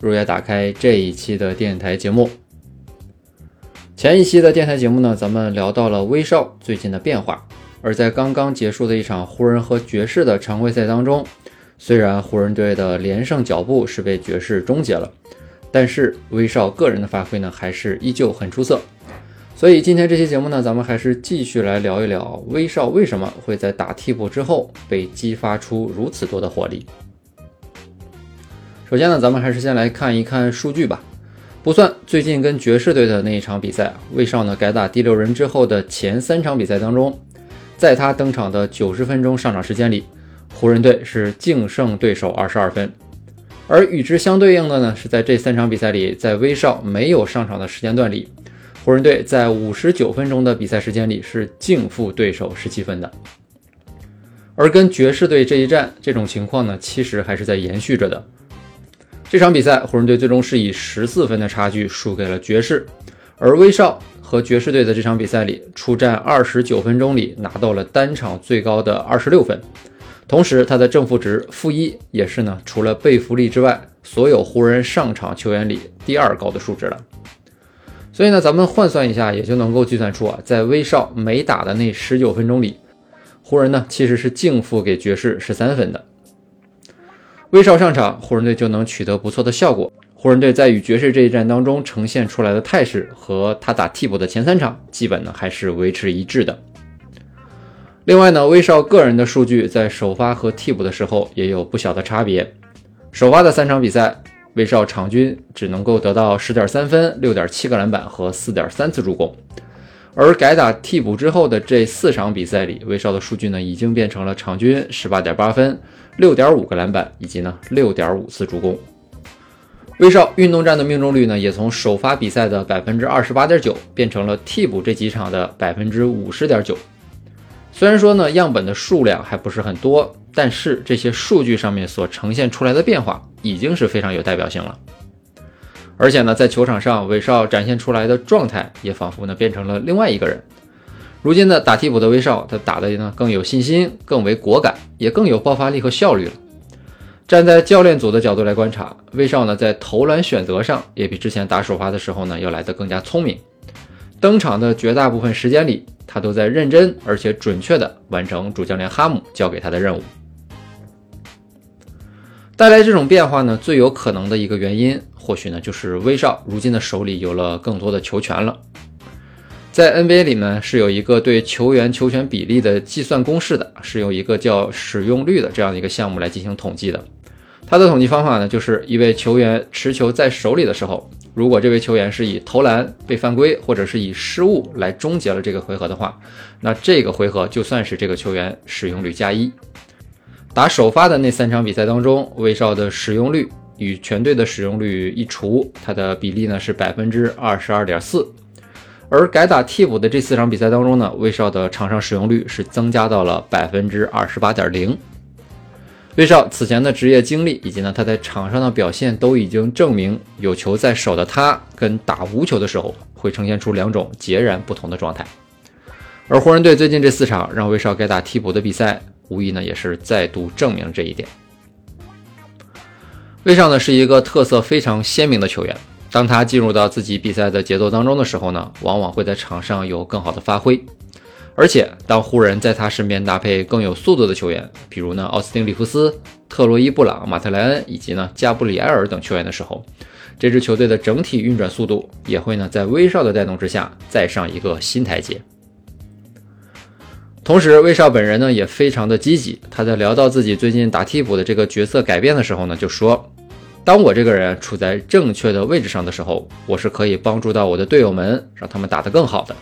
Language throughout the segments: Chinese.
如约打开这一期的电台节目。前一期的电台节目呢，咱们聊到了威少最近的变化，而在刚刚结束的一场湖人和爵士的常规赛当中，虽然湖人队的连胜脚步是被爵士终结了，但是威少个人的发挥呢，还是依旧很出色。所以今天这期节目呢，咱们还是继续来聊一聊威少为什么会在打替补之后被激发出如此多的火力。首先呢，咱们还是先来看一看数据吧。不算最近跟爵士队的那一场比赛，威少呢改打第六人之后的前三场比赛当中，在他登场的九十分钟上场时间里，湖人队是净胜对手二十二分。而与之相对应的呢，是在这三场比赛里，在威少没有上场的时间段里。湖人队在五十九分钟的比赛时间里是净负对手十七分的，而跟爵士队这一战，这种情况呢，其实还是在延续着的。这场比赛，湖人队最终是以十四分的差距输给了爵士，而威少和爵士队的这场比赛里，出战二十九分钟里拿到了单场最高的二十六分，同时他的正负值负一也是呢，除了贝弗利之外，所有湖人上场球员里第二高的数值了。所以呢，咱们换算一下，也就能够计算出啊，在威少没打的那十九分钟里，湖人呢其实是净负给爵士十三分的。威少上场，湖人队就能取得不错的效果。湖人队在与爵士这一战当中呈现出来的态势，和他打替补的前三场基本呢还是维持一致的。另外呢，威少个人的数据在首发和替补的时候也有不小的差别。首发的三场比赛。威少场均只能够得到十点三分、六点七个篮板和四点三次助攻，而改打替补之后的这四场比赛里，威少的数据呢已经变成了场均十八点八分、六点五个篮板以及呢六点五次助攻。威少运动战的命中率呢也从首发比赛的百分之二十八点九变成了替补这几场的百分之五十点九。虽然说呢样本的数量还不是很多。但是这些数据上面所呈现出来的变化已经是非常有代表性了，而且呢，在球场上，威少展现出来的状态也仿佛呢变成了另外一个人。如今的打替补的威少，他打的呢更有信心，更为果敢，也更有爆发力和效率了。站在教练组的角度来观察，威少呢在投篮选择上也比之前打首发的时候呢要来得更加聪明。登场的绝大部分时间里，他都在认真而且准确地完成主教练哈姆交给他的任务。带来这种变化呢，最有可能的一个原因，或许呢就是威少如今的手里有了更多的球权了。在 NBA 里呢，是有一个对球员球权比例的计算公式的，是用一个叫使用率的这样的一个项目来进行统计的。它的统计方法呢，就是一位球员持球在手里的时候，如果这位球员是以投篮被犯规或者是以失误来终结了这个回合的话，那这个回合就算是这个球员使用率加一。打首发的那三场比赛当中，威少的使用率与全队的使用率一除，它的比例呢是百分之二十二点四。而改打替补的这四场比赛当中呢，威少的场上使用率是增加到了百分之二十八点零。威少此前的职业经历以及呢他在场上的表现都已经证明，有球在手的他跟打无球的时候会呈现出两种截然不同的状态。而湖人队最近这四场让威少改打替补的比赛。无疑呢，也是再度证明了这一点。威少呢是一个特色非常鲜明的球员，当他进入到自己比赛的节奏当中的时候呢，往往会在场上有更好的发挥。而且，当湖人在他身边搭配更有速度的球员，比如呢奥斯汀·里弗斯、特洛伊·布朗、马特莱恩以及呢加布里埃尔等球员的时候，这支球队的整体运转速度也会呢在威少的带动之下再上一个新台阶。同时，威少本人呢也非常的积极。他在聊到自己最近打替补的这个角色改变的时候呢，就说：“当我这个人处在正确的位置上的时候，我是可以帮助到我的队友们，让他们打得更好的。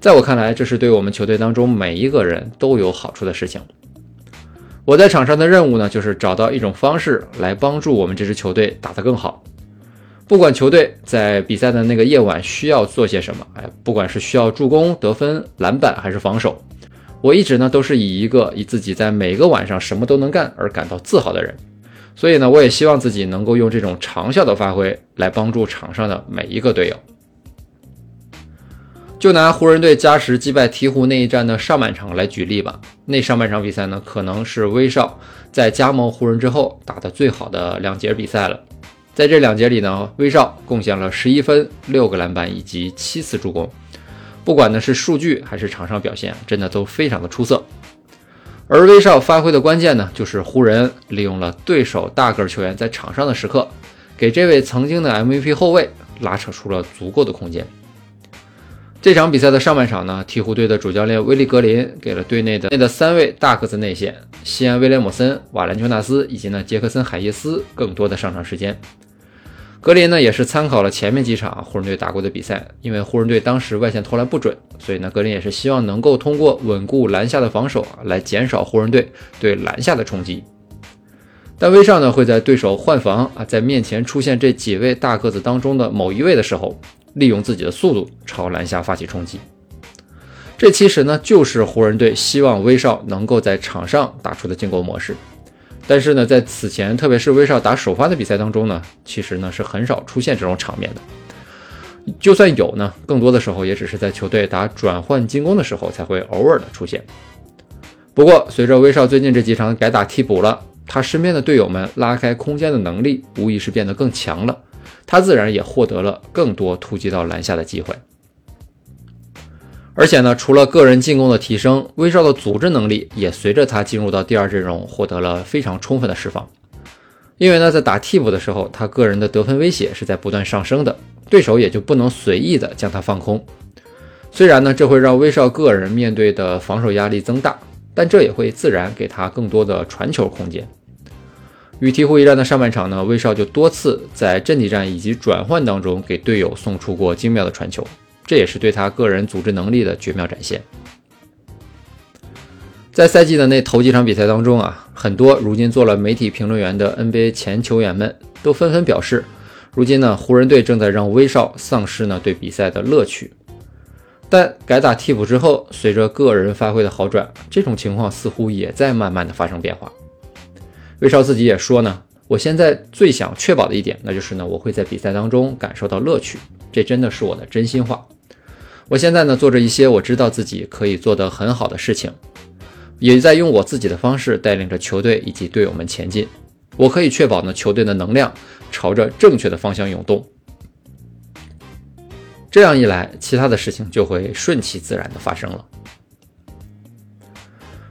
在我看来，这是对我们球队当中每一个人都有好处的事情。我在场上的任务呢，就是找到一种方式来帮助我们这支球队打得更好。不管球队在比赛的那个夜晚需要做些什么，哎，不管是需要助攻、得分、篮板还是防守，我一直呢都是以一个以自己在每个晚上什么都能干而感到自豪的人。所以呢，我也希望自己能够用这种长效的发挥来帮助场上的每一个队友。就拿湖人队加时击败鹈鹕那一战的上半场来举例吧。那上半场比赛呢，可能是威少在加盟湖人之后打的最好的两节比赛了。在这两节里呢，威少贡献了十一分、六个篮板以及七次助攻。不管呢是数据还是场上表现，真的都非常的出色。而威少发挥的关键呢，就是湖人利用了对手大个球员在场上的时刻，给这位曾经的 MVP 后卫拉扯出了足够的空间。这场比赛的上半场呢，鹈鹕队的主教练威利格林给了队内的内的三位大个子内线西安威廉姆森、瓦兰丘纳斯以及呢杰克森海耶斯更多的上场时间。格林呢也是参考了前面几场湖人队打过的比赛，因为湖人队当时外线投篮不准，所以呢格林也是希望能够通过稳固篮下的防守来减少湖人队对篮下的冲击。但威少呢会在对手换防啊，在面前出现这几位大个子当中的某一位的时候，利用自己的速度朝篮下发起冲击。这其实呢就是湖人队希望威少能够在场上打出的进攻模式。但是呢，在此前，特别是威少打首发的比赛当中呢，其实呢是很少出现这种场面的。就算有呢，更多的时候也只是在球队打转换进攻的时候才会偶尔的出现。不过，随着威少最近这几场改打替补了，他身边的队友们拉开空间的能力无疑是变得更强了，他自然也获得了更多突击到篮下的机会。而且呢，除了个人进攻的提升，威少的组织能力也随着他进入到第二阵容获得了非常充分的释放。因为呢，在打替补的时候，他个人的得分威胁是在不断上升的，对手也就不能随意的将他放空。虽然呢，这会让威少个人面对的防守压力增大，但这也会自然给他更多的传球空间。与鹈鹕一战的上半场呢，威少就多次在阵地战以及转换当中给队友送出过精妙的传球。这也是对他个人组织能力的绝妙展现。在赛季的那头几场比赛当中啊，很多如今做了媒体评论员的 NBA 前球员们都纷纷表示，如今呢，湖人队正在让威少丧失呢对比赛的乐趣。但改打替补之后，随着个人发挥的好转，这种情况似乎也在慢慢的发生变化。威少自己也说呢，我现在最想确保的一点，那就是呢，我会在比赛当中感受到乐趣。这真的是我的真心话。我现在呢做着一些我知道自己可以做得很好的事情，也在用我自己的方式带领着球队以及队友们前进。我可以确保呢球队的能量朝着正确的方向涌动。这样一来，其他的事情就会顺其自然的发生了。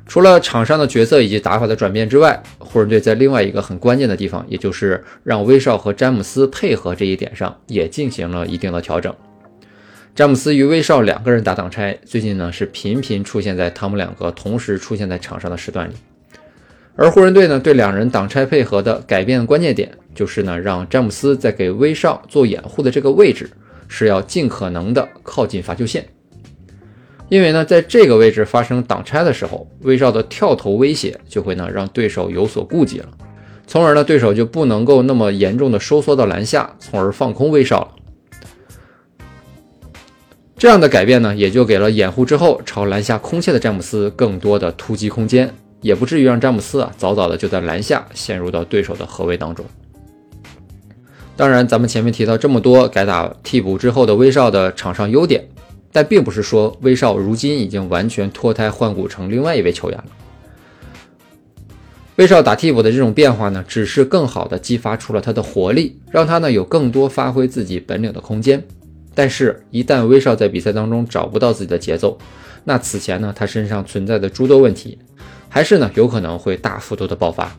除了场上的角色以及打法的转变之外，湖人队在另外一个很关键的地方，也就是让威少和詹姆斯配合这一点上，也进行了一定的调整。詹姆斯与威少两个人打挡拆，最近呢是频频出现在他们两个同时出现在场上的时段里。而湖人队呢对两人挡拆配合的改变关键点，就是呢让詹姆斯在给威少做掩护的这个位置是要尽可能的靠近罚球线，因为呢在这个位置发生挡拆的时候，威少的跳投威胁就会呢让对手有所顾忌了，从而呢对手就不能够那么严重的收缩到篮下，从而放空威少了。这样的改变呢，也就给了掩护之后朝篮下空切的詹姆斯更多的突击空间，也不至于让詹姆斯啊早早的就在篮下陷入到对手的合围当中。当然，咱们前面提到这么多改打替补之后的威少的场上优点，但并不是说威少如今已经完全脱胎换骨成另外一位球员了。威少打替补的这种变化呢，只是更好的激发出了他的活力，让他呢有更多发挥自己本领的空间。但是，一旦威少在比赛当中找不到自己的节奏，那此前呢他身上存在的诸多问题，还是呢有可能会大幅度的爆发。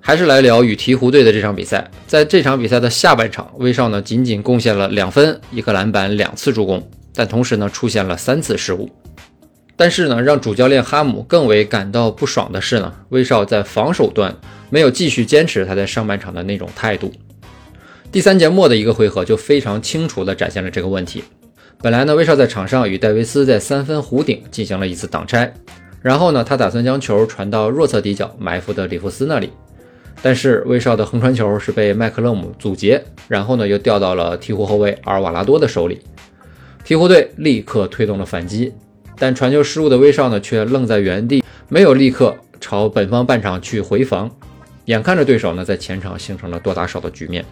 还是来聊与鹈鹕队的这场比赛，在这场比赛的下半场，威少呢仅仅贡献了两分、一个篮板、两次助攻，但同时呢出现了三次失误。但是呢，让主教练哈姆更为感到不爽的是呢，威少在防守端没有继续坚持他在上半场的那种态度。第三节末的一个回合就非常清楚地展现了这个问题。本来呢，威少在场上与戴维斯在三分弧顶进行了一次挡拆，然后呢，他打算将球传到弱侧底角埋伏的里弗斯那里，但是威少的横传球是被麦克勒姆阻截，然后呢又掉到了鹈鹕后卫阿尔瓦拉多的手里。鹈鹕队立刻推动了反击，但传球失误的威少呢却愣在原地，没有立刻朝本方半场去回防，眼看着对手呢在前场形成了多打少的局面。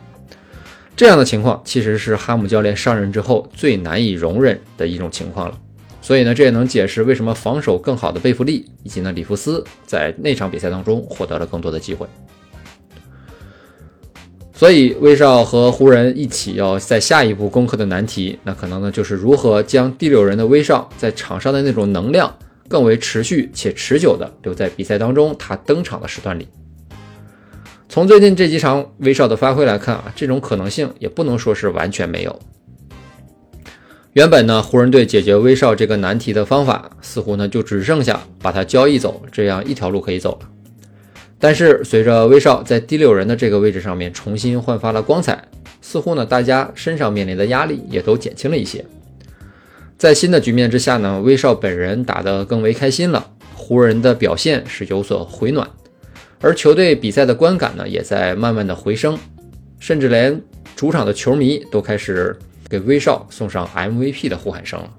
这样的情况其实是哈姆教练上任之后最难以容忍的一种情况了。所以呢，这也能解释为什么防守更好的贝弗利以及呢里弗斯在那场比赛当中获得了更多的机会。所以威少和湖人一起要在下一步攻克的难题，那可能呢就是如何将第六人的威少在场上的那种能量更为持续且持久的留在比赛当中他登场的时段里。从最近这几场威少的发挥来看啊，这种可能性也不能说是完全没有。原本呢，湖人队解决威少这个难题的方法，似乎呢就只剩下把他交易走这样一条路可以走了。但是随着威少在第六人的这个位置上面重新焕发了光彩，似乎呢大家身上面临的压力也都减轻了一些。在新的局面之下呢，威少本人打得更为开心了，湖人的表现是有所回暖，而球队比赛的观感呢也在慢慢的回升，甚至连主场的球迷都开始。给威少送上 MVP 的呼喊声了。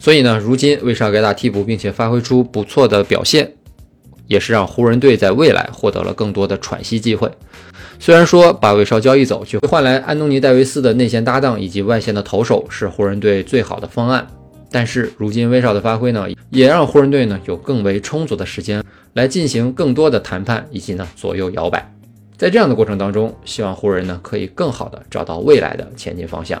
所以呢，如今威少该打替补，并且发挥出不错的表现，也是让湖人队在未来获得了更多的喘息机会。虽然说把威少交易走，去换来安东尼戴维斯的内线搭档以及外线的投手是湖人队最好的方案，但是如今威少的发挥呢，也让湖人队呢有更为充足的时间来进行更多的谈判以及呢左右摇摆。在这样的过程当中，希望湖人呢可以更好的找到未来的前进方向。